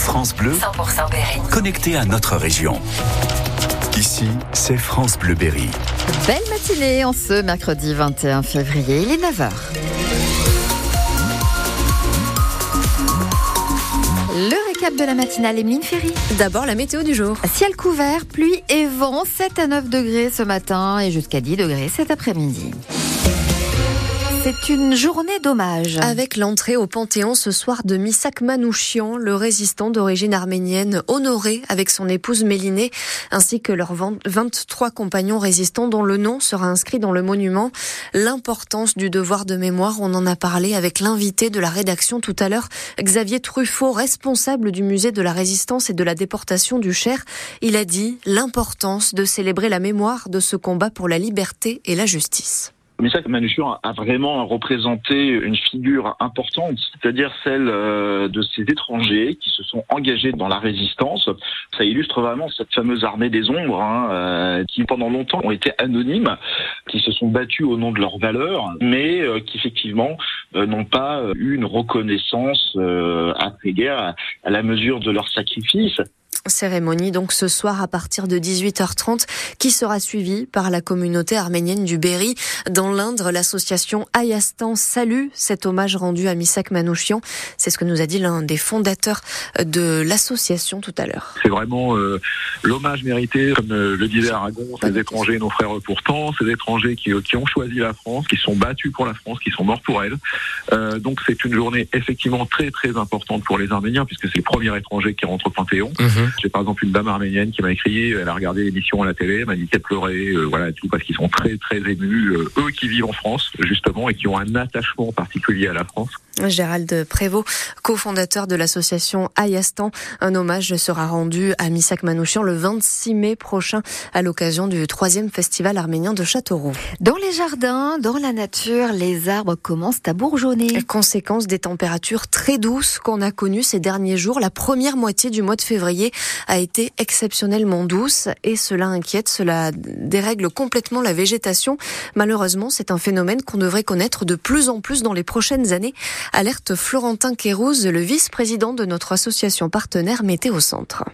France Bleu, 100% Berry. connecté à notre région. Ici, c'est France Bleu Berry. Belle matinée en ce mercredi 21 février, il est 9h. Le récap de la matinale, Emeline Ferry. D'abord, la météo du jour. Ciel couvert, pluie et vent, 7 à 9 degrés ce matin et jusqu'à 10 degrés cet après-midi. C'est une journée d'hommage. Avec l'entrée au Panthéon ce soir de Misak Manouchian, le résistant d'origine arménienne honoré avec son épouse Mélinée, ainsi que leurs 23 compagnons résistants dont le nom sera inscrit dans le monument. L'importance du devoir de mémoire, on en a parlé avec l'invité de la rédaction tout à l'heure, Xavier Truffaut, responsable du musée de la résistance et de la déportation du Cher. Il a dit l'importance de célébrer la mémoire de ce combat pour la liberté et la justice. Misak Manouchian a vraiment représenté une figure importante, c'est-à-dire celle euh, de ces étrangers qui se sont engagés dans la résistance. Ça illustre vraiment cette fameuse armée des ombres, hein, euh, qui pendant longtemps ont été anonymes, qui se sont battus au nom de leurs valeurs, mais euh, qui effectivement n'ont pas eu une reconnaissance après-guerre à la mesure de leur sacrifice. Cérémonie donc ce soir à partir de 18h30 qui sera suivie par la communauté arménienne du Berry. Dans l'Indre, l'association Ayastan salue cet hommage rendu à Misak Manouchian. C'est ce que nous a dit l'un des fondateurs de l'association tout à l'heure. C'est vraiment euh, l'hommage mérité, comme euh, le disait Aragon, ces étrangers, nos frères pourtant, ces étrangers qui, qui, ont choisi la France, qui sont battus pour la France, qui sont morts pour elle. Euh, donc c'est une journée effectivement très très importante pour les Arméniens puisque c'est le premier étranger qui rentre au Panthéon. Mmh. J'ai par exemple une dame arménienne qui m'a écrit, elle a regardé l'émission à la télé, elle m'a dit qu'elle pleurait, euh, voilà, tout parce qu'ils sont très très émus, euh, eux qui vivent en France justement et qui ont un attachement particulier à la France. Gérald Prévost, cofondateur de l'association Ayastan. Un hommage sera rendu à Misak Manouchian le 26 mai prochain à l'occasion du troisième festival arménien de Châteauroux. Dans les jardins, dans la nature, les arbres commencent à bourgeonner. Conséquence des températures très douces qu'on a connues ces derniers jours. La première moitié du mois de février a été exceptionnellement douce et cela inquiète, cela dérègle complètement la végétation. Malheureusement, c'est un phénomène qu'on devrait connaître de plus en plus dans les prochaines années. Alerte Florentin Kérouz, le vice-président de notre association partenaire Météo Centre.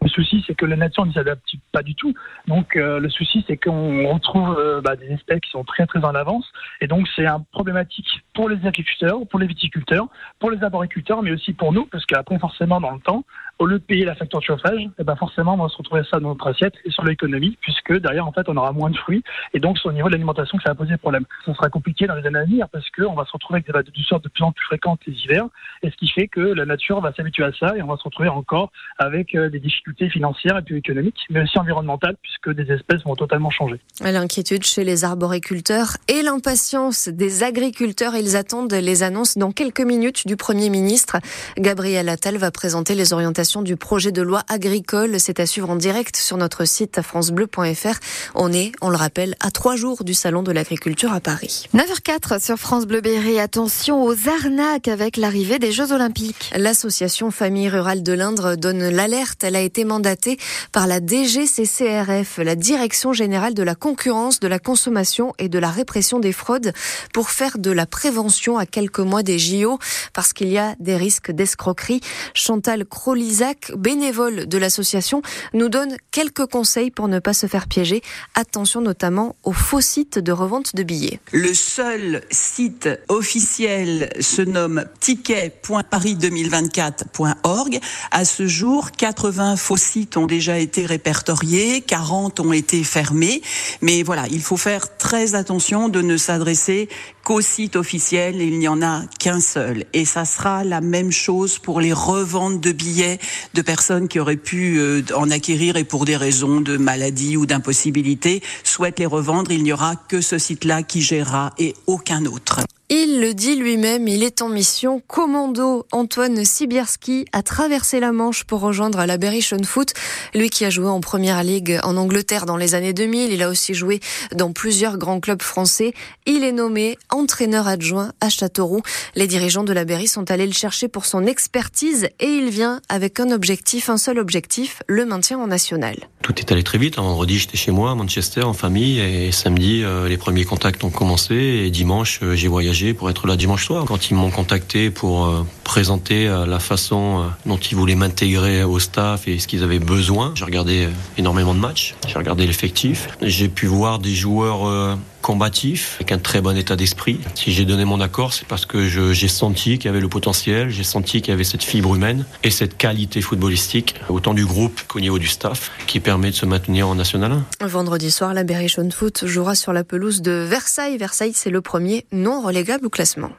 Le souci, c'est que la nature ne s'adapte pas du tout. Donc, euh, le souci, c'est qu'on retrouve euh, bah, des espèces qui sont très très en avance. Et donc, c'est un problématique pour les agriculteurs, pour les viticulteurs, pour les arboriculteurs, mais aussi pour nous, parce qu'après, forcément, dans le temps, au lieu de payer la facture de chauffage, eh ben forcément, on va se retrouver ça dans notre assiette et sur l'économie, puisque derrière, en fait, on aura moins de fruits. Et donc, c'est au niveau de l'alimentation que ça va poser problème. Ça sera compliqué dans les années à venir, parce qu'on va se retrouver avec des vagues de douceur de plus en plus fréquentes les hivers, et ce qui fait que la nature va s'habituer à ça, et on va se retrouver encore avec euh, des difficultés financières et puis économiques, mais aussi environnementales, puisque des espèces vont totalement changer. L'inquiétude chez les arboriculteurs et l'impatience des agriculteurs, ils attendent les annonces dans quelques minutes du Premier ministre. Gabriel Attal va présenter les orientations du projet de loi agricole. C'est à suivre en direct sur notre site francebleu.fr. On est, on le rappelle, à trois jours du Salon de l'agriculture à Paris. 9h04 sur France Bleu Berry. Attention aux arnaques avec l'arrivée des Jeux Olympiques. L'association Famille Rurale de l'Indre donne l'alerte. Elle a été mandatée par la DGCCRF, la Direction Générale de la Concurrence, de la Consommation et de la Répression des Fraudes, pour faire de la prévention à quelques mois des JO, parce qu'il y a des risques d'escroquerie. Chantal Crowley Isaac, bénévole de l'association, nous donne quelques conseils pour ne pas se faire piéger. Attention notamment aux faux sites de revente de billets. Le seul site officiel se nomme ticket.paris2024.org. À ce jour, 80 faux sites ont déjà été répertoriés, 40 ont été fermés. Mais voilà, il faut faire très attention de ne s'adresser qu'au site officiel. Il n'y en a qu'un seul. Et ça sera la même chose pour les reventes de billets de personnes qui auraient pu euh, en acquérir et pour des raisons de maladie ou d'impossibilité souhaitent les revendre. Il n'y aura que ce site-là qui gérera et aucun autre. Il le dit lui-même, il est en mission. Commando Antoine Sibierski a traversé la Manche pour rejoindre la Berrichon Foot. Lui qui a joué en première ligue en Angleterre dans les années 2000, il a aussi joué dans plusieurs grands clubs français. Il est nommé entraîneur adjoint à Châteauroux. Les dirigeants de la Berry sont allés le chercher pour son expertise et il vient avec un objectif, un seul objectif, le maintien en national. Tout est allé très vite. vendredi, j'étais chez moi à Manchester en famille et samedi, euh, les premiers contacts ont commencé et dimanche, euh, j'ai voyagé pour être là dimanche soir. Quand ils m'ont contacté pour euh, présenter la façon dont ils voulaient m'intégrer au staff et ce qu'ils avaient besoin, j'ai regardé énormément de matchs, j'ai regardé l'effectif, j'ai pu voir des joueurs combatif, avec un très bon état d'esprit. Si j'ai donné mon accord, c'est parce que j'ai senti qu'il y avait le potentiel, j'ai senti qu'il y avait cette fibre humaine et cette qualité footballistique, autant du groupe qu'au niveau du staff, qui permet de se maintenir en National 1. Vendredi soir, la Berrichonne Foot jouera sur la pelouse de Versailles. Versailles, c'est le premier non relégable au classement.